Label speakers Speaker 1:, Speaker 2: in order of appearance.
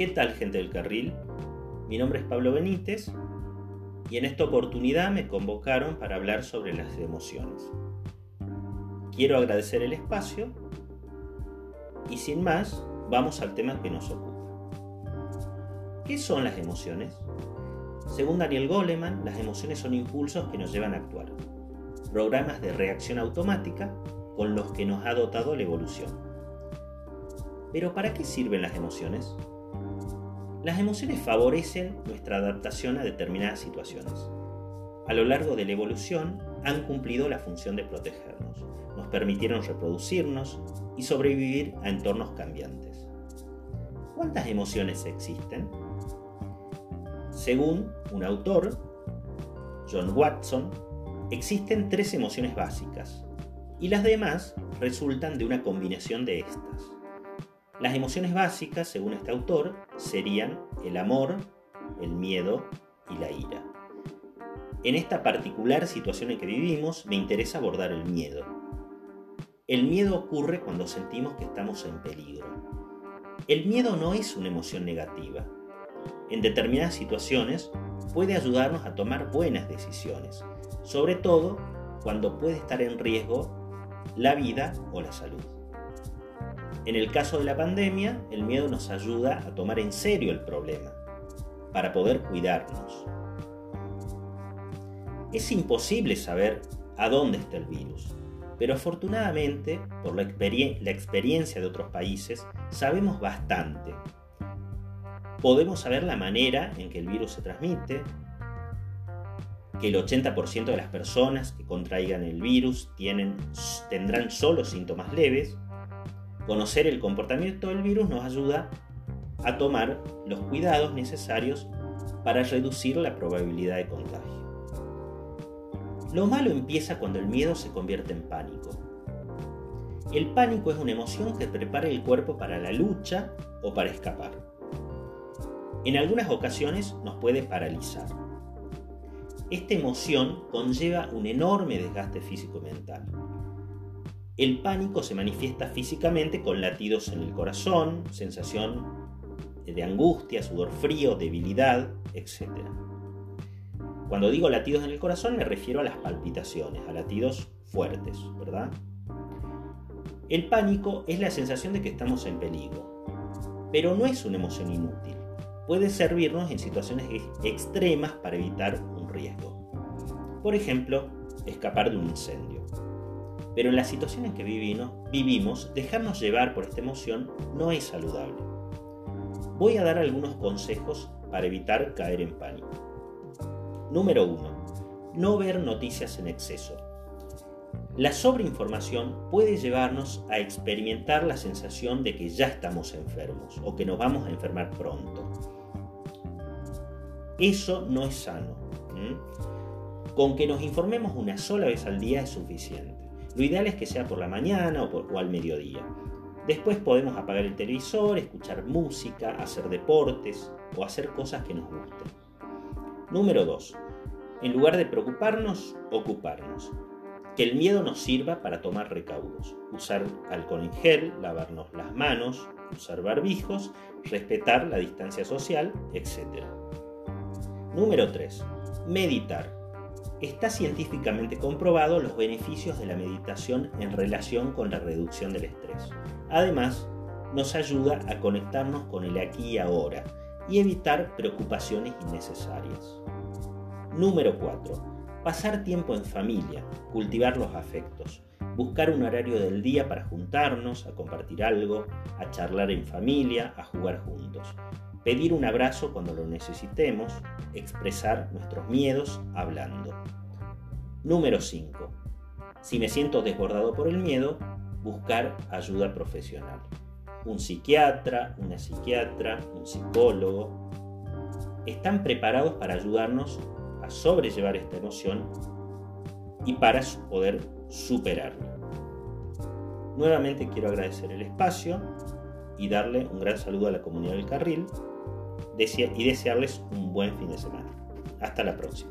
Speaker 1: ¿Qué tal gente del carril? Mi nombre es Pablo Benítez y en esta oportunidad me convocaron para hablar sobre las emociones. Quiero agradecer el espacio y sin más vamos al tema que nos ocupa. ¿Qué son las emociones? Según Daniel Goleman, las emociones son impulsos que nos llevan a actuar, programas de reacción automática con los que nos ha dotado la evolución. Pero ¿para qué sirven las emociones? Las emociones favorecen nuestra adaptación a determinadas situaciones. A lo largo de la evolución han cumplido la función de protegernos, nos permitieron reproducirnos y sobrevivir a entornos cambiantes. ¿Cuántas emociones existen? Según un autor, John Watson, existen tres emociones básicas y las demás resultan de una combinación de estas. Las emociones básicas, según este autor, serían el amor, el miedo y la ira. En esta particular situación en que vivimos, me interesa abordar el miedo. El miedo ocurre cuando sentimos que estamos en peligro. El miedo no es una emoción negativa. En determinadas situaciones puede ayudarnos a tomar buenas decisiones, sobre todo cuando puede estar en riesgo la vida o la salud. En el caso de la pandemia, el miedo nos ayuda a tomar en serio el problema, para poder cuidarnos. Es imposible saber a dónde está el virus, pero afortunadamente, por la, experiencia de otros países, sabemos bastante. Podemos saber la manera en que el virus se transmite, que el 80% de las personas que contraigan el virus tendrán solo síntomas leves, Conocer el comportamiento del virus nos ayuda a tomar los cuidados necesarios para reducir la probabilidad de contagio. Lo malo empieza cuando el miedo se convierte en pánico. El pánico es una emoción que prepara el cuerpo para la lucha o para escapar. En algunas ocasiones nos puede paralizar. Esta emoción conlleva un enorme desgaste físico-mental. El pánico se manifiesta físicamente con latidos en el corazón, sensación de angustia, sudor frío, debilidad, etc. Cuando digo latidos en el corazón me refiero a las palpitaciones, a latidos fuertes, ¿verdad? El pánico es la sensación de que estamos en peligro, pero no es una emoción inútil. Puede servirnos en situaciones extremas para evitar un riesgo. Por ejemplo, escapar de un incendio. Pero en la situación en que vivimos, dejarnos llevar por esta emoción no es saludable. Voy a dar algunos consejos para evitar caer en pánico. Número 1. No ver noticias en exceso. La sobreinformación puede llevarnos a experimentar la sensación de que ya estamos enfermos o que nos vamos a enfermar pronto. Eso no es sano. Con que nos informemos una sola vez al día es suficiente. Lo ideal es que sea por la mañana o, al mediodía. Después podemos apagar el televisor, escuchar música, hacer deportes o hacer cosas que nos gusten. Número 2. En lugar de preocuparnos, ocuparnos. Que el miedo nos sirva para tomar recaudos. Usar alcohol en gel, lavarnos las manos, usar barbijos, respetar la distancia social, etc. Número 3. Meditar está científicamente comprobado los beneficios de la meditación en relación con la reducción del estrés. Además, nos ayuda a conectarnos con el aquí y ahora y evitar preocupaciones innecesarias. Número 4. Pasar tiempo en familia, cultivar los afectos, buscar un horario del día para juntarnos, a compartir algo, a charlar en familia, a jugar juntos. Pedir un abrazo cuando lo necesitemos, expresar nuestros miedos hablando. Número 5. Si me siento desbordado por el miedo, buscar ayuda profesional. Un psiquiatra, una psiquiatra, un psicólogo, están preparados para ayudarnos a sobrellevar esta emoción y para poder superarla. Nuevamente quiero agradecer el espacio y darle un gran saludo a la comunidad del carril y desearles un buen fin de semana. Hasta la próxima.